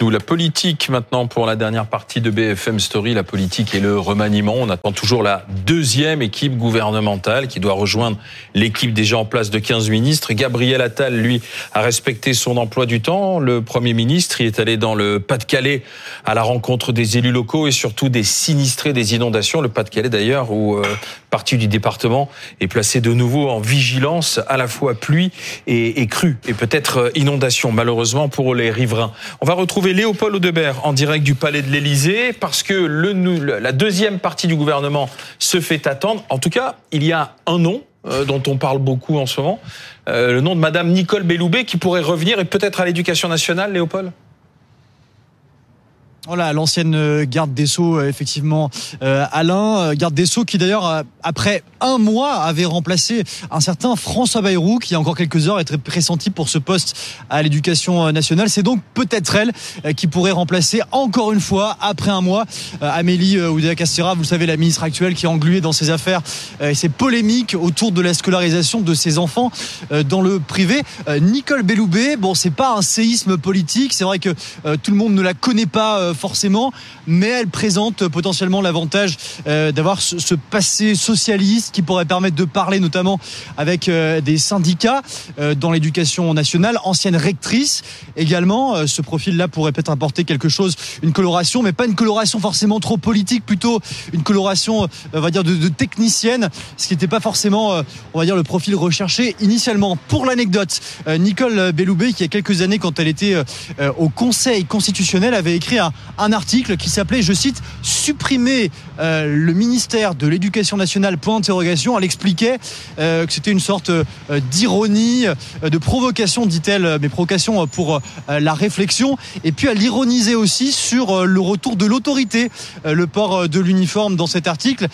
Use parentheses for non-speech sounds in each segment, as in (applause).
Nous, la politique maintenant pour la dernière partie de BFM Story, la politique et le remaniement. On attend toujours la deuxième équipe gouvernementale qui doit rejoindre l'équipe déjà en place de 15 ministres. Gabriel Attal, lui, a respecté son emploi du temps. Le Premier ministre, il est allé dans le Pas-de-Calais à la rencontre des élus locaux et surtout des sinistrés des inondations. Le Pas-de-Calais d'ailleurs, où euh, partie du département est placée de nouveau en vigilance à la fois pluie et, et crue et peut-être euh, inondation, malheureusement pour les riverains. On va retrouver Léopold Audebert en direct du Palais de l'Élysée parce que le, la deuxième partie du gouvernement se fait attendre. En tout cas, il y a un nom euh, dont on parle beaucoup en ce moment, euh, le nom de Madame Nicole Belloubet qui pourrait revenir et peut-être à l'éducation nationale, Léopold? Voilà, l'ancienne euh, garde des Sceaux, euh, effectivement, euh, Alain, garde des Sceaux qui d'ailleurs, après un mois, avait remplacé un certain François Bayrou, qui il y a encore quelques heures était pressenti pour ce poste à l'éducation nationale. C'est donc peut-être elle qui pourrait remplacer encore une fois, après un mois, Amélie Oudéa-Castéra, vous savez, la ministre actuelle qui est engluée dans ses affaires et ses polémiques autour de la scolarisation de ses enfants dans le privé. Nicole Belloubet, bon, c'est pas un séisme politique, c'est vrai que tout le monde ne la connaît pas forcément, mais elle présente potentiellement l'avantage euh, d'avoir ce, passé socialiste qui pourrait permettre de parler notamment avec euh, des syndicats euh, dans l'éducation nationale, ancienne rectrice également. Ce profil-là pourrait peut-être apporter quelque chose, une coloration, mais pas une coloration forcément trop politique, plutôt une coloration, on va dire, de, technicienne, ce qui n'était pas forcément, on va dire, le profil recherché initialement. Pour l'anecdote, Nicole Belloubet, qui il y a quelques années, quand elle était au Conseil constitutionnel, avait écrit un, un article qui s'appelait, je cite, supprimer euh, le ministère de l'Éducation nationale. Point d'interrogation. Elle expliquait euh, que c'était une sorte euh, d'ironie, de provocation, dit-elle, mais provocation pour la réflexion. Et puis elle ironisait aussi sur le retour de l'autorité, le port de l'uniforme dans cet article.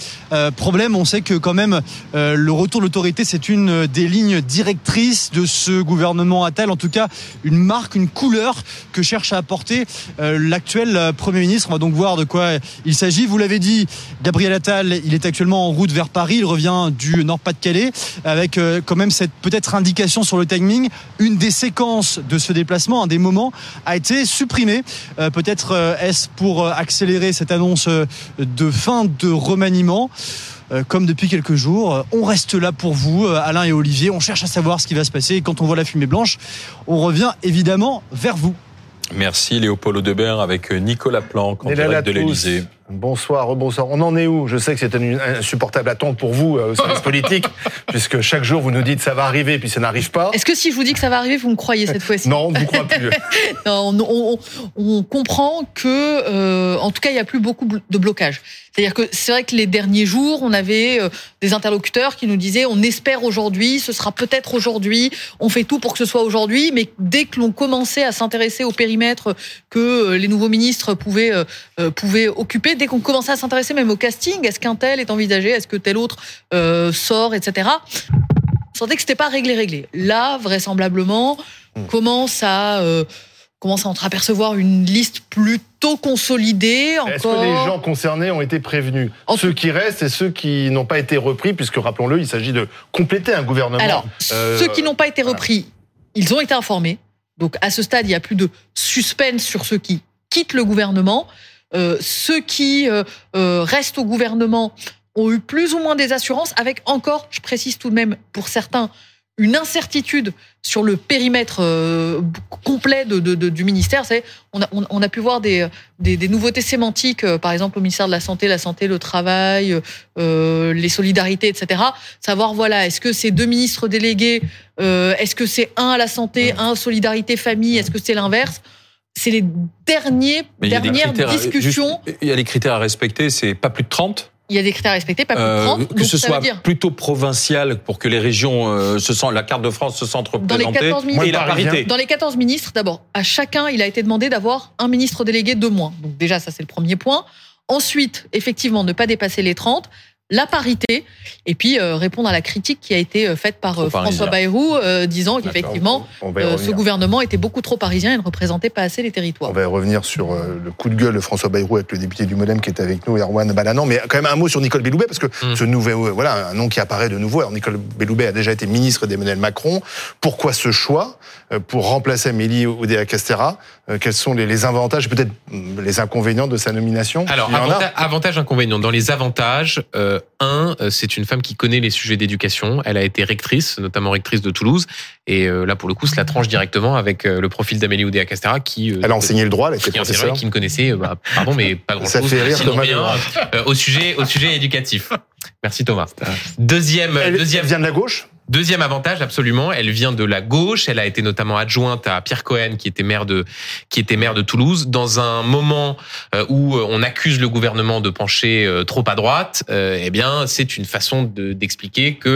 problème, on sait que quand même le retour de l'autorité, c'est une des lignes directrices de ce gouvernement Attal. En tout cas, une marque, une couleur que cherche à apporter l'actuel euh, Premier ministre. On va donc voir de quoi il s'agit. Vous l'avez dit, Gabriel Attal, il est actuellement en route vers Paris. Il revient du Nord-Pas-de-Calais avec euh, quand même cette peut-être indication sur le timing. Une des séquences de ce déplacement, un des moments, a été supprimée. Euh, peut-être est-ce pour accélérer cette annonce de fin de remaniement? Comme depuis quelques jours. On reste là pour vous, Alain et Olivier. On cherche à savoir ce qui va se passer. Quand on voit la fumée blanche, on revient évidemment vers vous. Merci Léopold Audebert avec Nicolas Planck en direct de l'Elysée. Bonsoir, rebonsoir. On en est où? Je sais que c'est une insupportable attente pour vous euh, au service politique, (laughs) puisque chaque jour vous nous dites ça va arriver, puis ça n'arrive pas. Est-ce que si je vous dis que ça va arriver, vous me croyez cette fois-ci? Non, on ne vous croit plus. (laughs) non, on, comprend que, euh, en tout cas, il n'y a plus beaucoup de blocages. C'est-à-dire que c'est vrai que les derniers jours, on avait euh, des interlocuteurs qui nous disaient on espère aujourd'hui, ce sera peut-être aujourd'hui, on fait tout pour que ce soit aujourd'hui, mais dès que l'on commençait à s'intéresser au périmètre que les nouveaux ministres pouvaient, pouvaient occuper, dès qu'on commençait à s'intéresser même au casting, est-ce qu'un tel est envisagé, est-ce que tel autre euh, sort, etc. On sentait que c'était pas réglé, réglé. Là, vraisemblablement, hmm. commence à euh, commence à entreapercevoir une liste plutôt consolidée. Est-ce que les gens concernés ont été prévenus? Ceux qui restent et ceux qui n'ont pas été repris, puisque rappelons-le, il s'agit de compléter un gouvernement. Alors, euh, ceux qui n'ont pas été repris, ils ont été informés. Donc à ce stade, il n'y a plus de suspense sur ceux qui quittent le gouvernement. Euh, ceux qui euh, euh, restent au gouvernement ont eu plus ou moins des assurances, avec encore, je précise tout de même, pour certains, une incertitude sur le périmètre complet de, du ministère. On a, on, a, pu voir des, des, nouveautés sémantiques, par exemple au ministère de la Santé, la santé, le travail, les solidarités, etc. Savoir, voilà, est-ce que c'est deux ministres délégués, est-ce que c'est un à la santé, un à solidarité famille, est-ce que c'est l'inverse? C'est les derniers, dernières discussions. il y a des critères à respecter, c'est pas plus de 30 Il y a des critères respectés, pas plus de Euh, 30. que donc ce ça soit veut dire plutôt provincial pour que les régions euh, se sentent, la carte de France se sente Dans les représentée 14 et ministres- la parité. Dans les 14 ministres, d'abord, à chacun, il a été demandé d'avoir un ministre délégué de moins. Donc déjà, ça c'est le premier point. Ensuite, effectivement, ne pas dépasser les 30. La parité, et puis euh, répondre à la critique qui a été euh, faite par Trop euh, François parisien. Bayrou, euh, disant qu'effectivement, on va euh, ce gouvernement était beaucoup trop parisien et ne représentait pas assez les On territoires. va y revenir sur euh, le coup de gueule de François Bayrou avec le député du Modem qui était avec nous, Erwan Balanan. Mais quand même un mot sur Nicole Belloubet, parce que Mm. ce nouveau, euh, voilà, un nom qui apparaît de nouveau. Alors Nicole Belloubet a déjà été ministre d'Emmanuel Macron. Pourquoi ce choix euh, pour remplacer Amélie Oudéa-Castera Euh, Quels sont les, les avantages, peut-être mm, les inconvénients de sa nomination? Alors, Il y en a. avantage, avantage, inconvénient. Dans les avantages, euh, un, euh, c'est une femme qui connaît les sujets d'éducation. Elle a été rectrice, notamment rectrice de Toulouse. Et euh, là, pour le coup, cela tranche directement avec euh, le profil d'Amélie Oudéa-Castéra qui... euh, Elle a enseigné le droit, elle était qui, professeure. qui ne connaissait, euh, bah, pardon, mais pas Ça grand-chose. fait rire sinon Thomas rien, euh, au sujet, au sujet éducatif. Merci Thomas. Deuxième, Elle, deuxième, elle vient de la gauche? Deuxième avantage, absolument, elle vient de la gauche. Elle a été notamment adjointe à Pierre Cohen, qui était maire de qui était maire de Toulouse, dans un moment euh, où on accuse le gouvernement de pencher euh, trop à droite. euh, Eh bien, c'est une façon de- d'expliquer que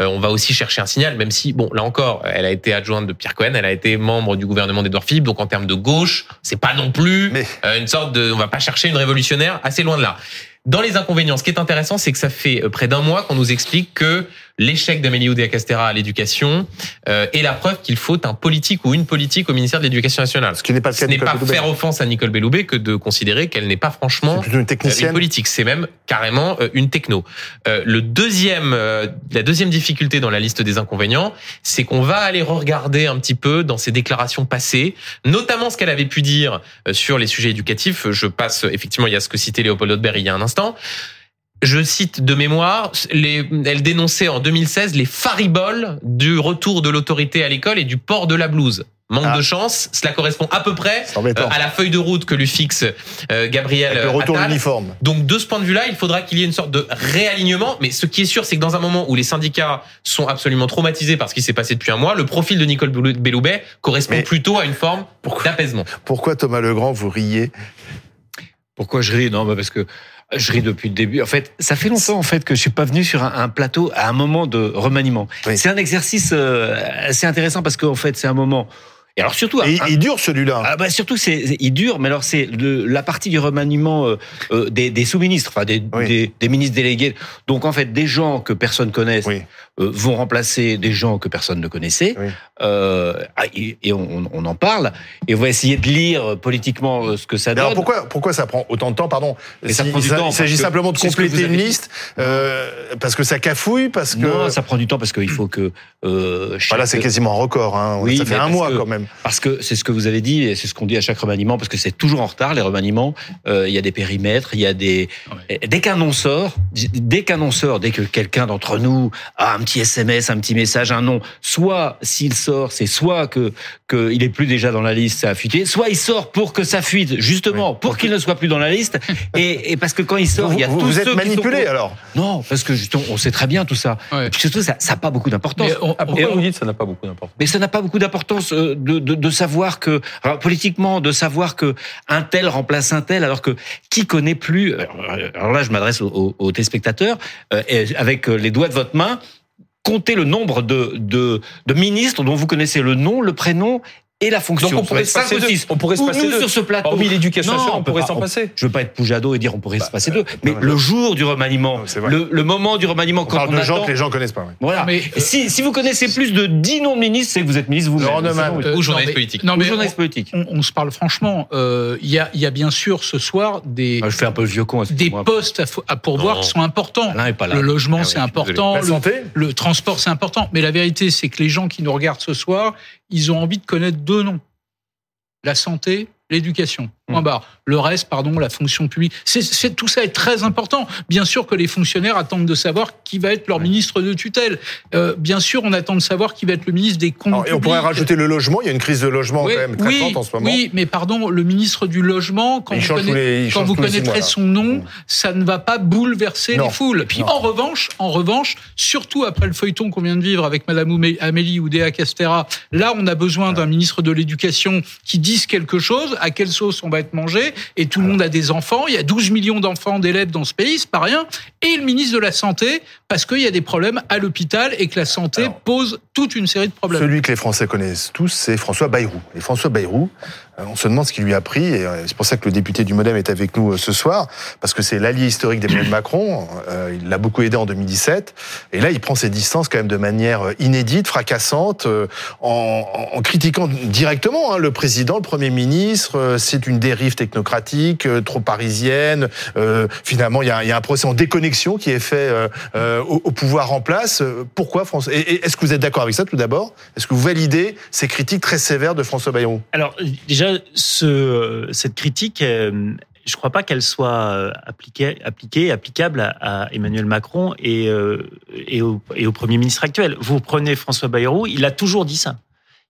euh, on va aussi chercher un signal, même si bon, là encore, elle a été adjointe de Pierre Cohen, elle a été membre du gouvernement d'Edouard Philippe, donc en termes de gauche, c'est pas non plus Mais- euh, une sorte de, on va pas chercher une révolutionnaire, assez loin de là. Dans les inconvénients, ce qui est intéressant, c'est que ça fait euh, près d'un mois qu'on nous explique que l'échec d'Amélie Oudéa-Castéra à l'éducation euh, est la preuve qu'il faut un politique ou une politique au ministère de l'Éducation nationale. Ce qui n'est pas Ce n'est pas Belloubet. faire offense à Nicole Belloubet que de considérer qu'elle n'est pas franchement une euh, une technicienne. politique, c'est même carrément euh, une techno. Euh, le deuxième, euh, la deuxième difficulté dans la liste des inconvénients, c'est qu'on va aller regarder un petit peu dans ses déclarations passées, notamment ce qu'elle avait pu dire sur les sujets éducatifs. Je passe effectivement, il y a ce que citait Léopold Hodberg il y a un instant. Je cite de mémoire, les, elle dénonçait en 2016 les fariboles du retour de l'autorité à l'école et du port de la blouse. Manque Ah. de chance, cela correspond à peu près euh, à la feuille de route que lui fixe euh, Gabriel Avec le retour de Attal. l'uniforme. Donc de ce point de vue-là, il faudra qu'il y ait une sorte de réalignement. Mais ce qui est sûr, c'est que dans un moment où les syndicats sont absolument traumatisés par ce qui s'est passé depuis un mois, le profil de Nicole Belloubet correspond Mais- plutôt à une forme d'apaisement. Pourquoi Thomas Legrand, vous riez? Pourquoi je ris? Non, bah parce que je ris depuis le début. En fait, ça fait longtemps en fait que je suis pas venu sur un, un plateau à un moment de remaniement. Oui. C'est un exercice euh, assez intéressant parce qu'en fait, c'est un moment. Et alors surtout, Et un- il dure celui-là. ah bah surtout, c'est il dure, mais alors c'est la partie du remaniement euh, euh, des, des sous-ministres, enfin des, Oui. des, des ministres délégués. Donc en fait, des gens que personne connaisse Oui. euh, vont remplacer des gens que personne ne connaissait. Oui. Euh, ah, et et on, on en parle. Et on va essayer de lire politiquement ce que ça donne. alors pourquoi, pourquoi ça prend autant de temps Pardon? Mais ça Si- prend du temps, Il s'agit simplement de compléter une liste parce que ça cafouille, parce que Non, ça prend du temps parce qu'il faut que. Chaque- voilà, c'est quasiment un record. Hein. Ça fait un mois que- quand même. Parce que c'est ce que vous avez dit et c'est ce qu'on dit à chaque remaniement parce que c'est toujours en retard les remaniements. Euh, Il y a des périmètres, il y a des. Et Dès qu'un nom sort, dès qu'un nom sort, dès que quelqu'un d'entre nous a un petit SMS, un petit message, un nom, soit s'il sort, c'est soit que qu'il est plus déjà dans la liste, ça a fuité, soit il sort pour que ça fuite justement Oui. pour qu'il ne soit plus dans la liste (laughs) et, et parce que quand il sort, Vous, il y a vous- tous vous ceux êtes qui sont manipulé alors. Non, parce que justement, on sait très bien tout ça. Puis surtout, ça n'a pas beaucoup d'importance. Ah, pourquoi Et on- vous dites ça n'a pas beaucoup d'importance? Mais ça n'a pas beaucoup d'importance euh, de, de, de savoir que, alors, politiquement, de savoir que un tel remplace un tel, alors que qui connaît plus. euh, Alors là, je m'adresse aux, téléspectateurs euh, avec euh, les doigts de votre main. Comptez le nombre de ministres dont vous connaissez le nom, le prénom et la fonction. Donc on pourrait se Cinq passer ou d'eux. six. On pourrait se passer nous d'eux. sur ce plateau. Hormis l'éducation on pourrait s'en passer. Je veux pas être Poujado et dire on pourrait se passer d'eux, mais non, le jour du remaniement, Non, c'est vrai. le, le moment du remaniement On quand parle on de gens que les gens connaissent pas. Voilà. Mais, euh, si, si vous connaissez plus de 10 noms de ministres, c'est que vous êtes ministre vous-même. Euh, Ou journaliste politique. Non, mais journaliste politique. on, se parle franchement. euh, Il y, a, il y a bien sûr ce soir des, Ah, je fais un peu vieux con. des postes à, pourvoir qui sont importants. Est pas là. Le logement, Ah c'est important. La Le, santé le transport, c'est important. Mais la vérité, c'est que les gens qui nous regardent ce soir, ils ont envie de connaître deux noms. La santé, l'éducation. Point Hmm. barre. Le reste, pardon, la fonction publique. C'est, tout ça est très important. Bien sûr que les fonctionnaires attendent de savoir qui va être leur ministre de tutelle. Euh, bien sûr, on attend de savoir qui va être le ministre des comptes Alors, et on pourrait rajouter le logement. Il y a une crise de logement Oui, quand même très oui, forte en ce moment. Oui, mais pardon, le ministre du logement, quand vous, les- quand connaîtrez mois, son nom, Mm. ça ne va pas bouleverser Non, les foules. Puis non. en revanche, en revanche, surtout après le feuilleton qu'on vient de vivre avec Madame Amélie Oudéa Castera, là, on a besoin d'un ministre de l'Éducation qui dise quelque chose. À quelle sauce on va être mangé, et tout le monde a des enfants, il y a 12 millions d'enfants, d'élèves dans ce pays, c'est pas rien, et le ministre de la Santé, parce qu'il y a des problèmes à l'hôpital et que la santé Alors, pose toute une série de problèmes. Celui que les Français connaissent tous, c'est François Bayrou. Et François Bayrou, on se demande ce qu'il lui a pris, et euh, c'est pour ça que le député du Modem est avec nous euh, ce soir, parce que c'est l'allié historique d'Emmanuel (clears throat) Macron. Euh, Il l'a beaucoup aidé en 2017, et là, il prend ses distances quand même de manière euh, inédite, fracassante, euh, en, critiquant directement hein, le président, le Premier ministre. Euh, C'est une dérive technocratique, euh, trop parisienne. Euh, finalement, il y, a, il y a un procès en déconnexion qui est fait euh, euh, au, au pouvoir en place. Euh, Pourquoi François? Et, et est-ce que vous êtes d'accord avec ça tout d'abord? Est-ce que vous validez ces critiques très sévères de François Bayrou? Alors déjà, ce, cette critique, euh, je ne crois pas qu'elle soit euh, appliquée, appliquée, applicable à, à Emmanuel Macron et, euh, et, au, et au Premier ministre actuel. Vous prenez François Bayrou, il a toujours dit ça.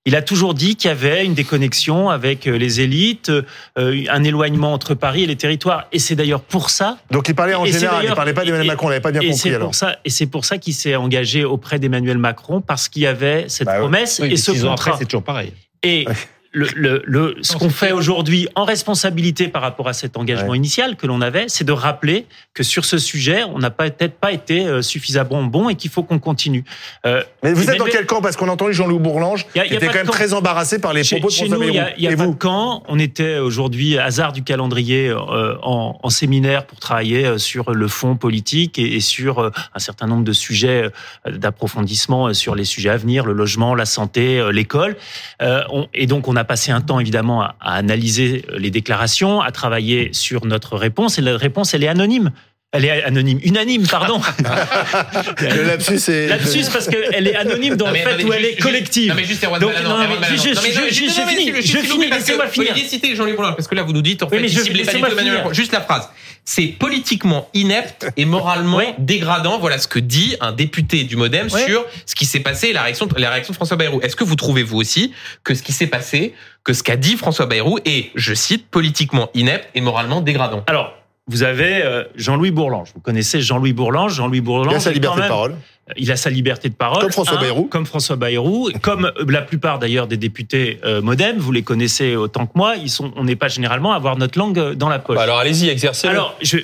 Il a toujours dit qu'il y avait une déconnexion avec les élites, euh, un éloignement entre Paris et les territoires. Et c'est d'ailleurs pour ça Donc il parlait en général, il parlait pas d'Emmanuel Macron, on l'avait pas bien et compris alors. ça, et c'est pour ça qu'il s'est engagé auprès d'Emmanuel Macron parce qu'il y avait cette Bah promesse Oui, et ce contrat. c'est toujours pareil. Et Ouais. (laughs) le, le, le- ce qu'on fait aujourd'hui en responsabilité par rapport à cet engagement Ouais. initial que l'on avait, c'est de rappeler que sur ce sujet, on n'a peut-être pas été euh, suffisamment bon et qu'il faut qu'on continue. Euh, Mais vous êtes dans quel camp? Parce qu'on a entendu Jean-Louis Bourlange, Y a- qui y a était quand de même camp. très embarrassé par les Chez, propos de chez François nous, il Bayrou. a, il y a pas vous de camp. On était aujourd'hui, hasard du calendrier, euh, en, en séminaire pour travailler euh, sur le fond politique et, et sur euh, un certain nombre de sujets euh, d'approfondissement euh, sur les sujets à venir, le logement, la santé, euh, l'école. Euh, on- et donc, on a passé un temps, évidemment, à, à analyser les déclarations, à travailler sur notre réponse. Et la réponse, elle est anonyme. Elle est anonyme, unanime, pardon. (laughs) Le lapsus est... Lapsus parce qu'elle est anonyme dans Non, le fait attendez, où elle est collective. Non mais juste Erwan Donc, non, mais Non, non, non, fini, vous- je vous finis, laissez-moi que finir. Olivier citez Jean-Louis Bourlange parce que là vous nous dites en fait laissez-moi Palito, Emmanuel juste la phrase. C'est politiquement inepte et moralement dégradant. Voilà ce que dit un député du MoDem sur ce qui s'est passé et la réaction, la réaction de François Bayrou. Est-ce que vous trouvez vous aussi que ce qui s'est passé, que ce qu'a dit François Bayrou est, je cite, politiquement inepte et moralement dégradant? Alors, vous avez euh, Jean-Louis Bourlange. Vous connaissez Jean-Louis Bourlange. Jean-Louis Bourlange. Il a sa liberté de parole. Il a sa liberté de parole. Comme François un, Bayrou. Comme François Bayrou. Comme euh, la plupart d'ailleurs des députés euh, MoDem. Vous les connaissez autant que moi. Ils sont, on n'est pas généralement à avoir notre langue euh, dans la poche. Bah alors allez-y, exercez-le. Alors, je,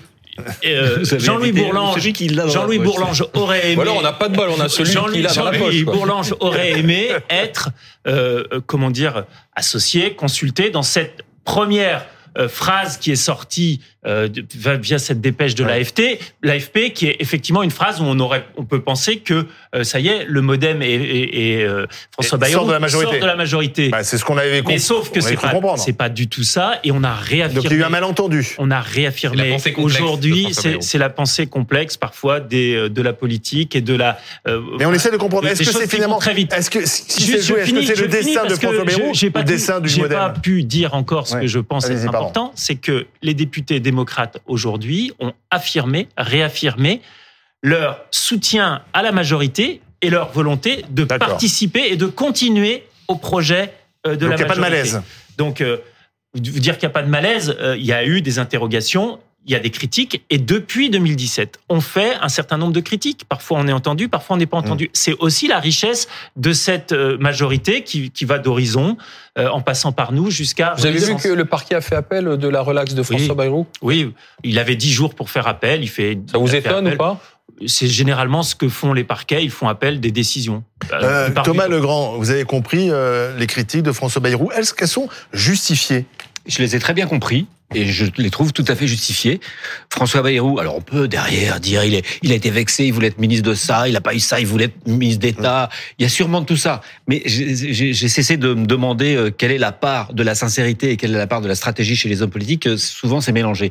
euh, (laughs) Jean-Louis Bourlange. qui l'a la Jean-Louis. Bourlange aurait aimé. Ou alors on n'a pas de bol, on a celui Jean-Louis qu'il a dans la Jean-Louis poche. quoi. Bourlange aurait aimé être, euh, euh, comment dire, associé, consulté dans cette première euh, phrase qui est sortie euh, via cette dépêche de Ouais. l'AFT, l'AFP, qui est effectivement une phrase où on aurait, on peut penser que euh, ça y est, le MoDem et, et- et, euh, François Et Bayrou sort de la majorité. sortent de la majorité. Bah, c'est ce qu'on avait compris. Mais sauf que c'est pas, c'est pas du tout ça, et on a Donc il y a réaffirmé. eu un malentendu. On a réaffirmé aujourd'hui, c'est la pensée complexe parfois des, de la politique et de la. euh, Mais on essaie de comprendre. Est-ce que c'est finalement... très vite. Est-ce que si c'est je joué, est-ce que c'est je le destin de François Bayrou ou pas le dessin du J'ai pas modem pu dire encore ce que je pense pardon. important, c'est que les députés démocrates aujourd'hui ont affirmé, réaffirmé leur soutien à la majorité et leur volonté de participer et de continuer au projet euh, de Donc la il n'y a pas de majorité. malaise. Donc, euh, vous dire qu'il n'y a pas de malaise, euh, il y a eu des interrogations, il y a des critiques, et depuis 2017, on fait un certain nombre de critiques. Parfois on est entendu, parfois on n'est pas entendu. C'est aussi la richesse de cette euh, majorité qui, qui va d'horizon, euh, en passant par nous jusqu'à... Vous avez vu que le parquet a fait appel de la relaxe de François Oui. Bayrou? Oui, il avait dix jours pour faire appel. Il fait. Ça vous il étonne appel. ou pas? C'est généralement ce que font les parquets. Ils font appel des décisions. Euh, Euh, Thomas. Legrand, vous avez compris euh, les critiques de François Bayrou. Est-ce qu'elles sont justifiées? Je les ai très bien compris et je les trouve tout à fait justifiés. François Bayrou, alors on peut derrière dire il, est, il a été vexé, il voulait être ministre de ça, il n'a pas eu ça, il voulait être ministre d'État. Il y a sûrement tout ça. Mais j'ai cessé de me demander euh, quelle est la part de la sincérité et quelle est la part de la stratégie chez les hommes politiques. Euh, Souvent, c'est mélangé.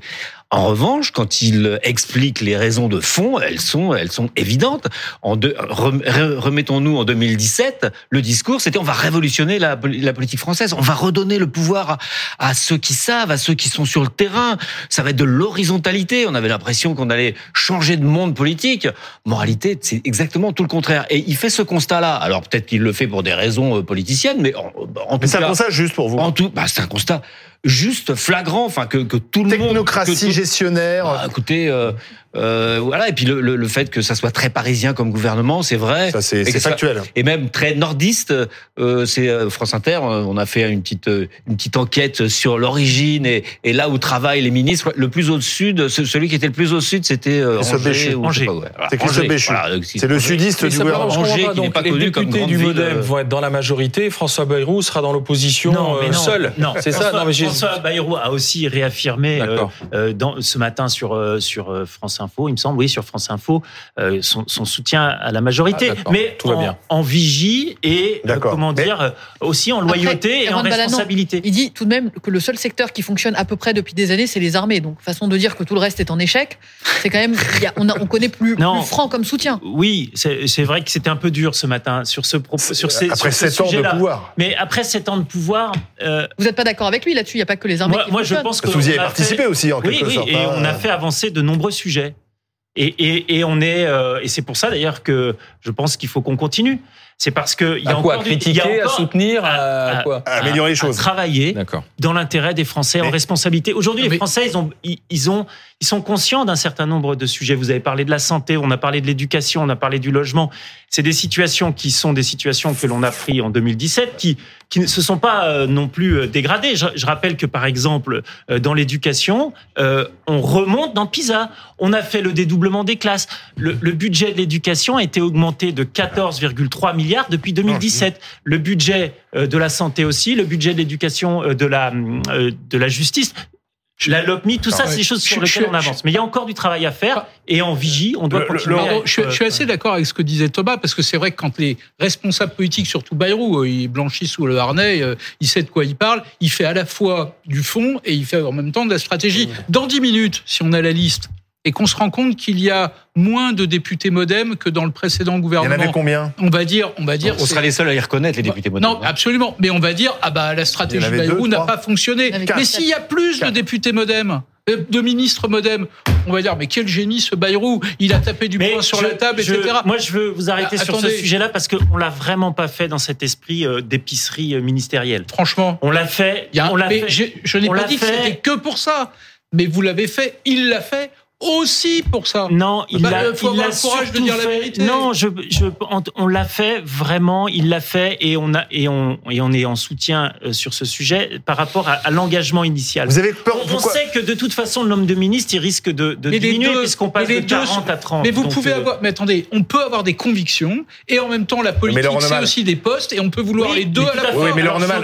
En revanche, quand il explique les raisons de fond, elles sont, elles sont évidentes. Remettons-nous en 2017, le discours c'était on va révolutionner la, politique française, on va redonner le pouvoir à ceux qui savent, à ceux qui sont sur le terrain. Ça va être de l'horizontalité. On avait l'impression qu'on allait changer de monde politique. Moralité, c'est exactement tout le contraire. Et il fait ce constat-là. Alors peut-être qu'il le fait pour des raisons euh, politiciennes, mais en, en Mais tout c'est un constat juste pour vous. en tout, bah, c'est un constat juste flagrant, enfin que, que tout le monde, Technocratie tout- gestionnaire. Ah, écoutez, euh, euh, voilà, et puis le, le, le fait que ça soit très parisien comme gouvernement, c'est vrai. ça, c'est Et c'est que ça- factuel. Et même très nordiste, euh, c'est euh, France Inter. On a fait une petite euh, une petite enquête sur l'origine et, et là où travaillent les ministres. Le plus au sud, ce- celui qui était le plus au sud, c'était euh, Angers. Angers. ouais. C'est Christophe Angers. Béchu. Voilà, donc, C'est le sudiste du gouvernement. Angers, qui n'est Donc, pas les connu comme députés grande du ville, MoDem vont être dans la majorité. François Bayrou sera dans l'opposition Non, mais euh, non, seul. Non, c'est ça. Non, mais François Bayrou a aussi réaffirmé euh, euh, dans, ce matin sur euh, sur France Info, il me semble, oui, sur France Info, euh, son, son soutien à la majorité, Ah, mais Tout va en, bien. en vigie et euh, comment Mais- dire aussi en Après, loyauté et en responsabilité. Il dit tout de même que le seul secteur qui fonctionne à peu près depuis des années, c'est les armées. Donc, façon de dire que tout le reste est en échec, c'est quand même. il y a- on, a- on connaît plus, Non. plus franc comme soutien. Oui, c'est vrai que c'était un peu dur ce matin sur ce propos, sur ces Après sur ce sept ans de pouvoir. Mais après sept ans de pouvoir, euh, Vous n'êtes pas d'accord avec lui là-dessus Il n'y a pas que les armées moi, qui moi je pense que Parce que vous y avez participé fait- aussi, en Oui, quelque oui, sorte. et hein. on a fait avancer de nombreux sujets. Et, et, et on est, euh, et c'est pour ça d'ailleurs que je pense qu'il faut qu'on continue. C'est parce que il y a À quoi encore du- il y Critiquer, a à encore soutenir, à, à- quoi À améliorer les à choses. travailler D'accord. dans l'intérêt des Français en responsabilité. Aujourd'hui, les Mais- Français, ils ont, ils, ils ont, ils sont conscients d'un certain nombre de sujets. Vous avez parlé de la santé, on a parlé de l'éducation, on a parlé du logement. C'est des situations qui sont des situations que l'on a pris en 2017, qui, qui ne se sont pas euh, non plus euh, dégradées. Je, je rappelle que par exemple, euh, dans l'éducation, euh, on remonte dans PISA. On a fait le dédoublement des classes. Le, le budget de l'éducation a été augmenté de 14,3 milliards depuis 2017. Le budget de la santé aussi, le budget de l'éducation, de la de la justice. La LOPMI, tout ça, Ouais. c'est des choses sur lesquelles on avance. Mais il y a encore du travail à faire et en vigie, on doit Le- le- continuer. le- à être, je, suis- je suis euh, assez d'accord avec ce que disait Thomas, parce que c'est vrai que quand les responsables politiques, surtout Bayrou, euh, ils blanchissent sous le harnais, euh, il sait de quoi il parle, il fait à la fois du fond et il fait en même temps de la stratégie. Dans 10 minutes, si on a la liste, et qu'on se rend compte qu'il y a moins de députés modem que dans le précédent Il y en gouvernement, avait combien on va dire, on va dire, On sera les seuls à y reconnaître les députés modernes. non, absolument. Mais on va dire, ah bah la stratégie Bayrou n'a pas fonctionné. Mais s'il y a plus de députés modem, euh, de ministres modem, on va dire, mais quel génie ce Bayrou Il a tapé du Mais poing sur je- la table, je- etc. Moi, je veux vous arrêter Ah, sur ce sujet-là parce qu'on l'a vraiment pas fait dans cet esprit euh, d'épicerie euh, ministérielle. Franchement, On l'a fait. il y a un- on l'a fait. je n'ai pas dit que fait. c'était que pour ça. Mais vous l'avez fait, il l'a fait aussi pour ça. Non, il Bah, l'a. euh, faut il avoir l'a le courage de dire la vérité. Non, je, je, on, on l'a fait vraiment. Il l'a fait et on a et on et on est en soutien euh, sur ce sujet par rapport à, à l'engagement initial. Vous avez peur On, on sait que de toute façon, le nombre de ministres, il risque de, de diminuer deux- puisqu'on passe de deux 40 à 30. Mais vous Donc, pouvez euh, avoir, mais attendez, on peut avoir des convictions et en même temps la politique c'est aussi des postes et on peut vouloir Oui, les deux à la fois. Oui, mais Laurent Neumann,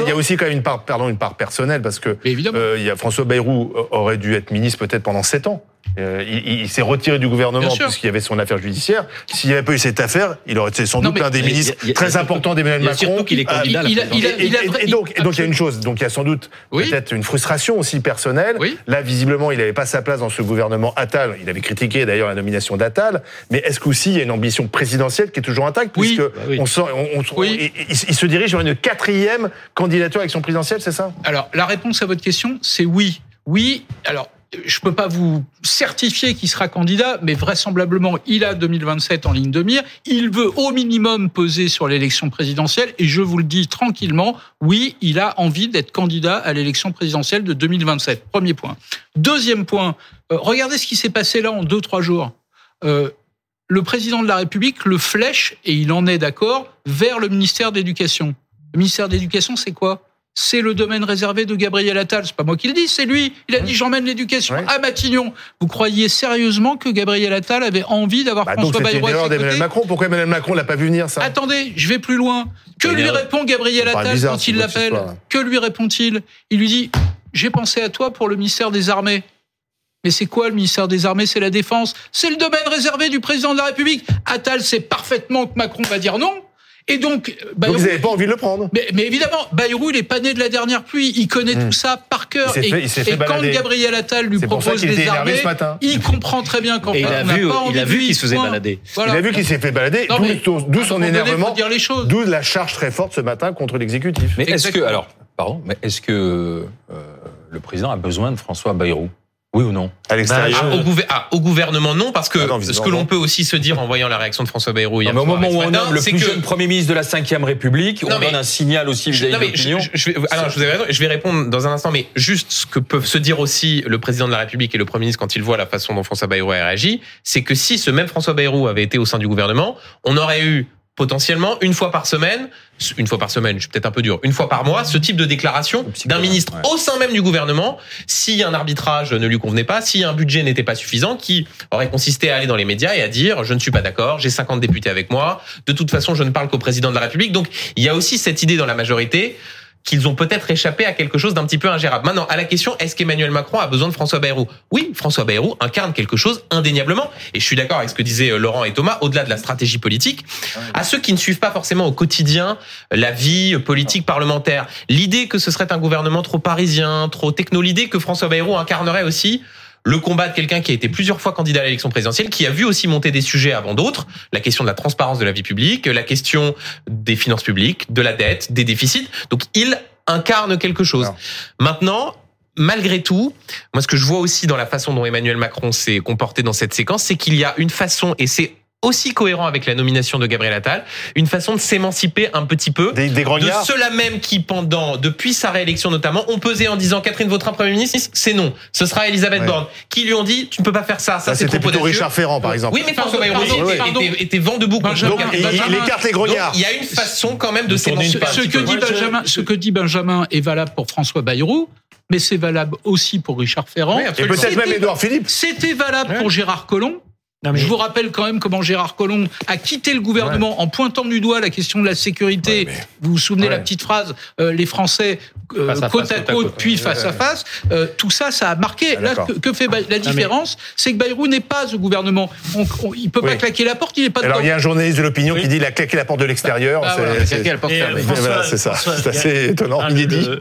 il y a aussi quand même une part, pardon, une part personnelle parce que Mais évidemment. euh, il y a François Bayrou euh, aurait dû être ministre peut-être pendant sept ans. Euh, il il- il s'est retiré du gouvernement puisqu'il y avait son affaire judiciaire. S'il n'y avait pas eu cette affaire, il aurait été sans Non, doute l'un des il ministres il a- très il importants d'Emmanuel il Macron. qu'il est Ah, candidat à la il il Et, il et- et donc, il y a une chose, donc il y a sans doute Oui. peut-être une frustration aussi personnelle. Oui. Là, visiblement, il n'avait pas sa place dans ce gouvernement Attal. Il avait critiqué d'ailleurs la nomination d'Attal. Mais est-ce qu'aussi il y a une ambition présidentielle qui est toujours intacte Oui. puisque Bah oui. on sent, on, on- Oui. il, il- il se dirige vers une quatrième candidature à l'élection présidentielle, c'est ça? Alors, la réponse à votre question, c'est oui. Oui. Alors, je peux pas vous certifier qu'il sera candidat, mais vraisemblablement, il a 2027 en ligne de mire. Il veut au minimum peser sur l'élection présidentielle. Et je vous le dis tranquillement, oui, il a envie d'être candidat à l'élection présidentielle de 2027. Premier point. Deuxième point. euh, regardez ce qui s'est passé là en deux, trois jours. Euh, le président de la République le flèche, et il en est d'accord, vers le ministère de l'Éducation. Le ministère de c'est quoi? C'est le domaine réservé de Gabriel Attal. C'est pas moi qui le dis, c'est lui. Il a dit j'emmène l'éducation Ouais. à Matignon. Vous croyez sérieusement que Gabriel Attal avait envie d'avoir bah, François Bayrou à erreur ses Macron. Pourquoi Emmanuel Macron l'a pas vu venir ça? Attendez, je vais plus loin. Que lui répond Gabriel Attal bizarre, quand il l'appelle? Que lui répond-il? Il lui dit J'ai pensé à toi pour le ministère des Armées. Mais c'est quoi le ministère des Armées? C'est la défense. C'est le domaine réservé du président de la République. Attal sait parfaitement que Macron va dire non. Et donc, vous n'avez pas envie de le prendre mais, mais évidemment, Bayrou, il est pas né de la dernière pluie. Il connaît Hmm. tout ça par cœur. Il s'est Et, il quand. Gabriel Attal lui propose des énervé armées, ce matin. il comprend très bien qu'en fait, il a on vu, pas envie il a vu qu'il se faisait balader. Voilà. Il a vu qu'il s'est fait balader, d'où son énervement, faut dire les choses. d'où la charge très forte ce matin contre l'exécutif. Mais est-ce que alors, pardon, mais est-ce que euh, le président a besoin de François Bayrou? Oui ou non À l'extérieur. Ah, au, ah, au gouvernement, non, parce que Ah non, ce que l'on peut aussi se dire en voyant la réaction de François Bayrou hier Non, mais au moment où on nomme le plus que jeune Premier ministre de la Ve République, on mais- donne un signal aussi vis-à-vis de je, l'opinion. je- je vais, alors, je vous avez raison, je vais répondre dans un instant, mais juste ce que peuvent se dire aussi le président de la République et le Premier ministre quand ils voient la façon dont François Bayrou a réagi, c'est que si ce même François Bayrou avait été au sein du gouvernement, on aurait eu potentiellement une fois par semaine, une fois par semaine, je suis peut-être un peu dur, une fois par mois, ce type de déclaration d'un ministre ouais. au sein même du gouvernement, si un arbitrage ne lui convenait pas, si un budget n'était pas suffisant, qui aurait consisté à aller dans les médias et à dire je ne suis pas d'accord, j'ai 50 députés avec moi, de toute façon je ne parle qu'au président de la République. Donc il y a aussi cette idée dans la majorité qu'ils ont peut-être échappé à quelque chose d'un petit peu ingérable. Maintenant, à la question, est-ce qu'Emmanuel Macron a besoin de François Bayrou? Oui, François Bayrou incarne quelque chose indéniablement. Et je suis d'accord avec ce que disaient euh, Laurent et Thomas, au-delà de la stratégie politique. À ceux qui ne suivent pas forcément au quotidien euh, la vie politique parlementaire, l'idée que ce serait un gouvernement trop parisien, trop techno, l'idée que François Bayrou incarnerait aussi le combat de quelqu'un qui a été plusieurs fois candidat à l'élection présidentielle, qui a vu aussi monter des sujets avant d'autres, la question de la transparence de la vie publique, la question des finances publiques, de la dette, des déficits. Donc il incarne quelque chose. Alors. Maintenant, malgré tout, moi ce que je vois aussi dans la façon dont Emmanuel Macron s'est comporté dans cette séquence, c'est qu'il y a une façon, et c'est aussi cohérent avec la nomination de Gabriel Attal, une façon de s'émanciper un petit peu Des, des de grognards ceux-là même qui, pendant, depuis sa réélection notamment, ont pesé en disant Catherine Vautrin Premier ministre, c'est non. Ce sera Elisabeth Ouais. Borne. Qui lui ont dit, tu ne peux pas faire ça, ça, Ça, c'est trop plutôt. Richard Ferrand, par exemple. Oui, mais François Bayrou était, était, était vent debout. contre Donc, il, Benjamin. il écarte les grognards. Il y a une façon quand même de s'émanciper. Ce que, dit Benjamin, ce que dit Benjamin est valable pour François Bayrou, mais c'est valable aussi pour Richard Ferrand. Oui, Et peut-être même Édouard Philippe. C'était valable pour Gérard Collomb. Non, mais- Je vous rappelle quand même comment Gérard Collomb a quitté le gouvernement en pointant du doigt la question de la sécurité. Ouais, mais- Vous vous souvenez Ouais. la petite phrase euh, les Français euh, à côte, face, à côte à côte, côte. puis face à face. Euh, tout ça, ça a marqué. Ah, Là, que, que fait la différence C'est que Bayrou n'est pas au gouvernement. On, on- il peut pas Oui. claquer la porte. Il n'est pas Alors, il y a un journaliste de l'opinion Oui. qui dit il a claqué la porte de l'extérieur. Bah, C'est-. François- voilà, c'est ça. C'est assez étonnant.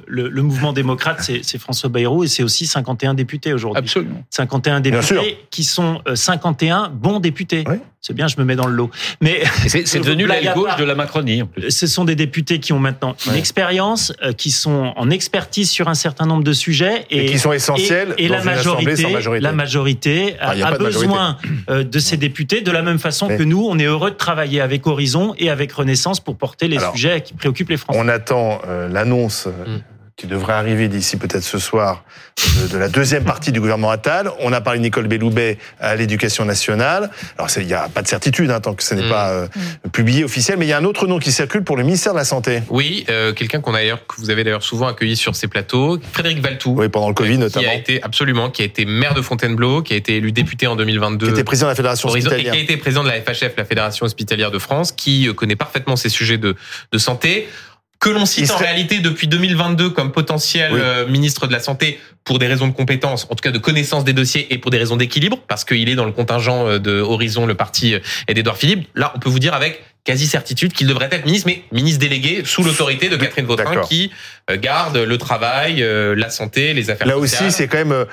Le, mouvement démocrate, c'est François Bayrou et c'est aussi 51 députés aujourd'hui. Absolument. 51 Bien sûr. députés qui sont euh, 51 bons députés. Oui. C'est bien, je me mets dans le lot. Mais C'est (laughs) devenu l'aile gauche de la Macronie. en plus. ce sont des députés qui ont maintenant une Ouais. expérience, euh, qui sont en expertise sur un certain nombre de sujets Et qui sont essentiels Et, et dans la une majorité, sans majorité. la majorité a, Ah, a a pas de majorité. besoin euh, de ces députés de la même façon Mais- que nous, on est heureux de travailler avec Horizon et avec Renaissance pour porter les Alors, sujets qui préoccupent les Français. On attend euh, l'annonce Mm. Qui devrait arriver d'ici peut-être ce soir de, de la deuxième partie du gouvernement Attal. On a parlé de Nicole Belloubet à l'éducation nationale. Alors il n'y a pas de certitude hein, tant que ce n'est Mm. pas euh, publié officiel, mais il y a un autre nom qui circule pour le ministère de la Santé. Oui, euh, quelqu'un qu'on a d'ailleurs, que vous avez d'ailleurs souvent accueilli sur ces plateaux, Frédéric Valtou. Oui, pendant le Covid qui notamment. a été absolument, qui a été maire de Fontainebleau, qui a été élu député en 2022. Qui était président de la Fédération Horizon, et hospitalière. qui a été président de la FHF, la Fédération hospitalière de France, qui euh, connaît parfaitement ces sujets de, de santé, que l'on cite en réalité depuis 2022 comme potentiel Oui. euh, ministre de la Santé pour des raisons de compétence, en tout cas de connaissance des dossiers et pour des raisons d'équilibre, parce qu'il est dans le contingent euh, de Horizon, le parti euh, et d'Edouard Philippe. Là, on peut vous dire avec quasi certitude qu'il devrait être ministre, mais ministre délégué sous l'autorité de Catherine Vautrin, qui euh, garde le travail, euh, la santé, les affaires Là sociales. aussi, c'est quand même euh,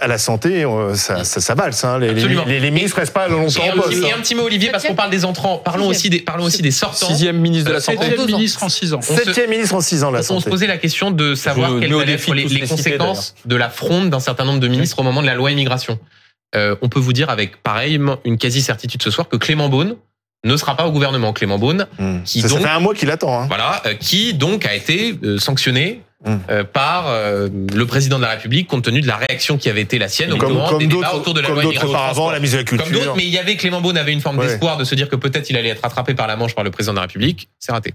à la santé, ça, ça, ça valse. Hein. Les, les, Absolument. les, les ministres restent pas longtemps Et en un, poste. petit, et hein. un petit mot, Olivier, parce qu'on parle des entrants. Parlons aussi des, parlons aussi des sortants. Sixième ministre de la Santé. Septième ministre en six ans. Septième ministre en six ans, la On se santé. posait la question de savoir Je quelles allaient défi être les, les conséquences de la fronde d'un certain nombre de ministres au moment de la loi immigration. Euh, on peut vous dire avec pareillement une quasi certitude ce soir que Clément Beaune ne sera pas au gouvernement. Clément Beaune, Hmm. Qui ça, ça donc- fait un mois qu'il attend. Hein. voilà, euh, qui donc a été euh, sanctionné Mm. euh, par euh, le président de la République compte tenu de la réaction qui avait été la sienne au Comme, moment comme des débats autour de la comme loi auparavant, la mise à la culture. Comme d'autres, mais il y avait Clément Beaune avait une forme Ouais. d'espoir de se dire que peut-être il allait être rattrapé par la manche par le président de la République. C'est raté.